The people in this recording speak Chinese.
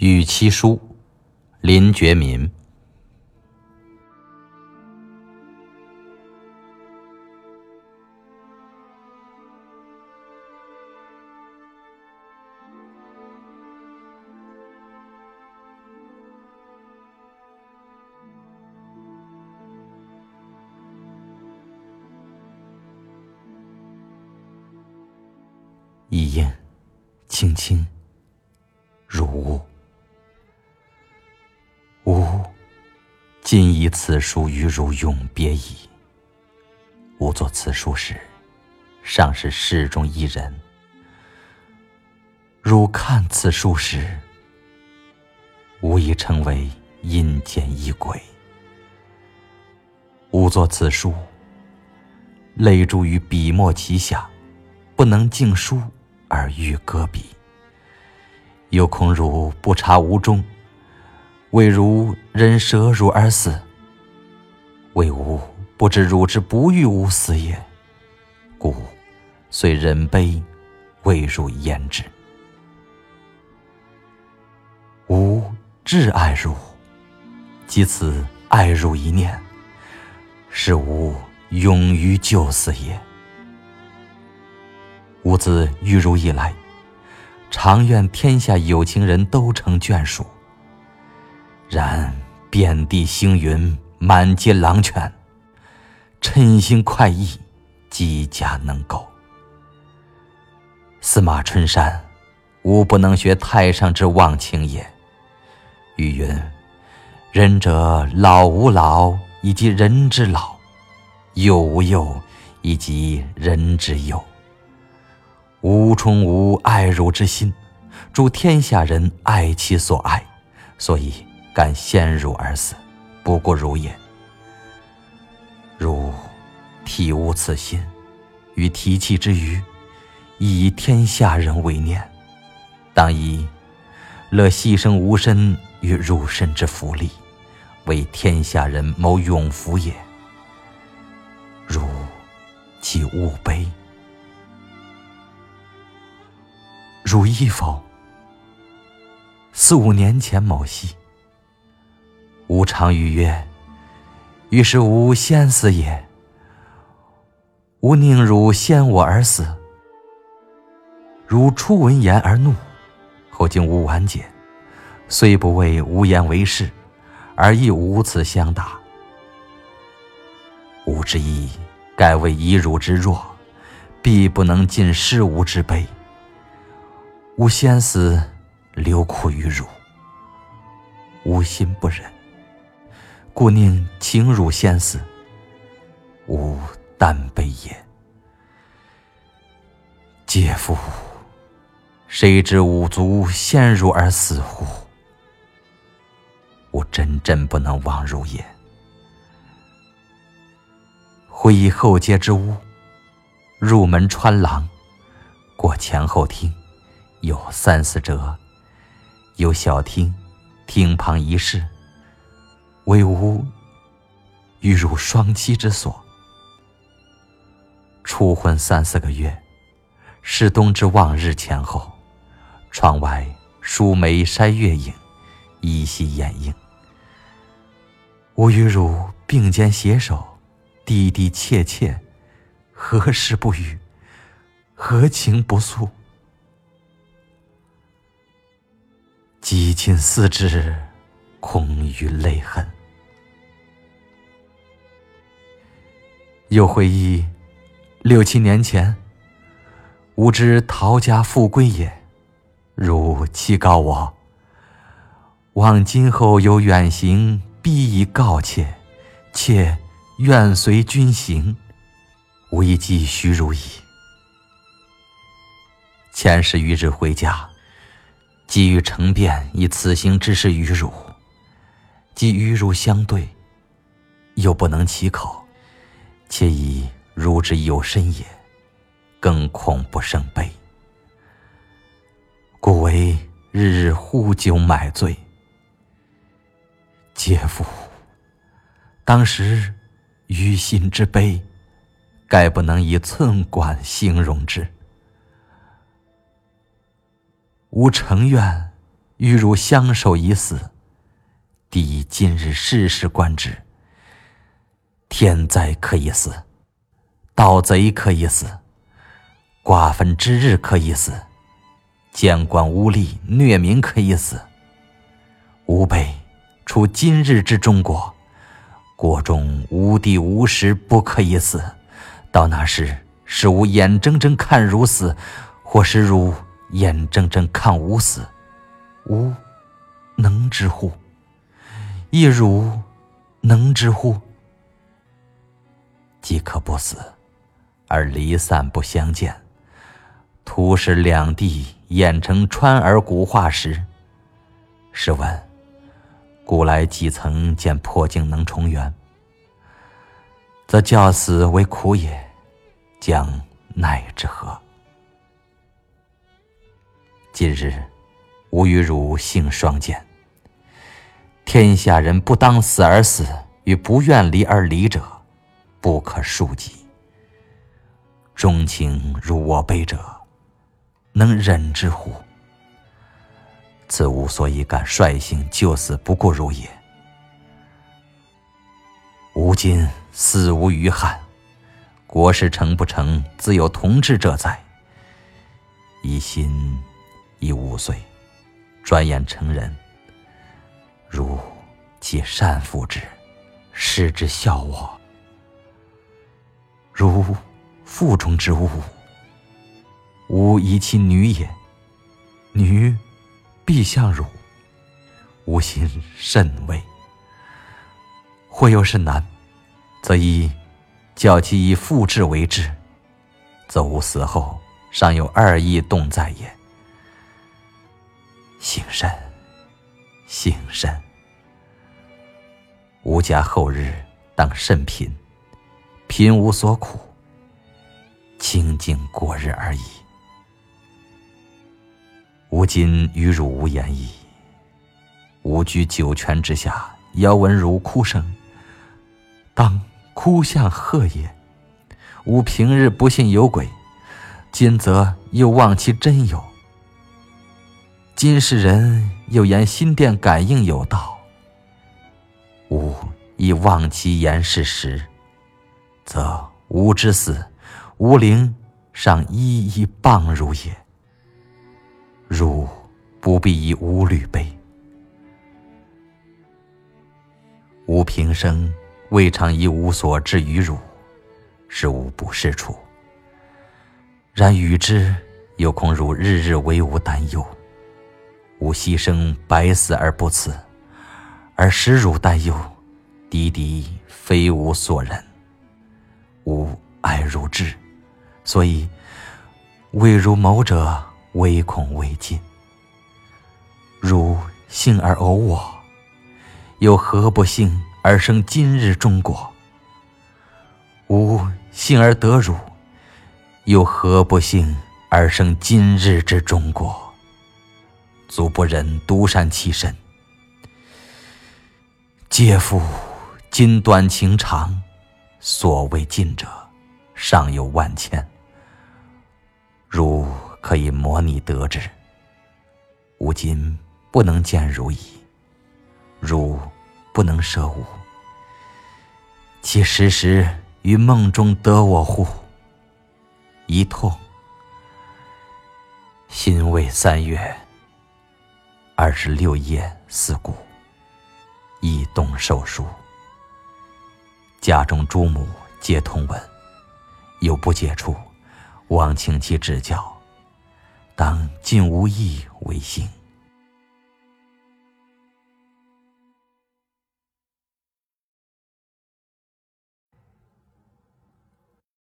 与妻书，林觉民。一烟，轻轻，今以此书与汝永别矣。吾作此书时，尚是世中一人；汝看此书时，吾已成为阴间一鬼。吾作此书，泪珠于笔墨旗下，不能尽书。而欲搁笔，又恐汝不察吾衷，为汝人舍汝而死。为吾不知汝之不欲吾死也，故遂忍悲，未汝言之。吾挚爱汝，即此爱汝一念，是吾勇于救死也。吾自遇汝以来，常愿天下有情人都成眷属。然遍地星云，满街狼犬，嗔心快意，几家能够？司马春山，吾不能学太上之忘情也。语云：仁者老吾老，以及人之老；幼吾幼，以及人之幼。吾充无爱汝之心，助天下人爱其所爱，所以敢先汝而死，不过如也。汝体悟此心，于提气之余，以天下人为念，当以乐牺牲吾身与汝身之福利，为天下人谋永福也。汝既勿悲。汝亦否？四五年前某夕，吾常语曰：“于是吾先死也。”吾宁汝先我而死。汝初闻言而怒，后经吾完解，虽不为无言为事，而亦无此相答。吾之意，盖为以汝之弱，必不能尽失吾之悲。吾先死，留苦于汝，吾心不忍，故宁情汝先死，吾但悲也。嗟夫！谁知吾足先汝而死乎？吾真真不能忘汝也。回忆后街之屋，入门穿廊，过前后厅。有三四折，有小厅，厅旁一室，为吾与汝双栖之所。初婚三四个月，是冬之望日前后，窗外疏梅筛月影，依稀掩映。吾与汝并肩携手，滴滴切切，何时不语？何情不诉？激情思之，空余泪痕。又回忆六七年前，吾知陶家富贵也，汝期告我，望今后有远行，必以告妾，妾愿随君行，吾已寄许汝矣。前十余日回家。急于成辩以此行之事与汝，既与汝相对，又不能启口，且以汝之有身也，更恐不胜悲，故为日日呼酒买醉。嗟夫！当时于心之悲，概不能以寸管形容之。吾诚愿与汝相守已死，弟今日世事观之，天灾可以死，盗贼可以死，瓜分之日可以死，监管无力虐民可以死。吾辈处今日之中国，国中无地无时不可以死。到那时，是吾眼睁睁看汝死，或是汝眼睁睁看吾死，吾能之乎？亦汝能之乎？即可不死，而离散不相见。徒使两地演成川儿古画时，试问，古来几曾见破镜能重圆？则教死为苦也，将奈之何？今日吾与汝性双见，天下人不当死而死，与不愿离而离者，不可数计。钟情如我辈者，能忍之乎？此吾所以敢率性就死不顾汝也。吾今。死无余憾，国事成不成，自有同志者在。一心已五岁，转眼成人。如既善抚之，施之孝我。如腹中之物，吾宜其女也。女必相汝，吾心甚慰。或又是男。则以教其以复志为志，则吾死后尚有二义动在也。幸甚，幸甚！吾家后日当甚贫，贫无所苦，清静过日而已。吾今与汝无言矣。吾居九泉之下，遥闻汝哭声，当。哭向何也。吾平日不信有鬼，今则又望其真有。今世人又言心电感应有道，吾亦望其言是实，则吾之死，吾灵尚一一傍汝也。汝不必以吾虑悲，吾平生。未尝以无所至于汝，是吾不是处。然与之，又恐汝日日为吾担忧。吾牺牲百死而不辞，而使汝担忧，滴滴非吾所忍。吾爱汝至，所以为汝谋者，唯恐未尽。汝幸而偶我，又何不幸？而生今日中国，吾幸而得汝，又何不幸而生今日之中国？足不忍独善其身。嗟夫！今短情长，所谓近者，尚有万千。汝可以模拟得之。吾今不能见汝矣。汝。不能舍吾，其时时于梦中得我乎？一痛，心未三月，二十六页四顾，一动手书。家中诸母皆通文，有不解处，望请其指教。当尽无益为幸。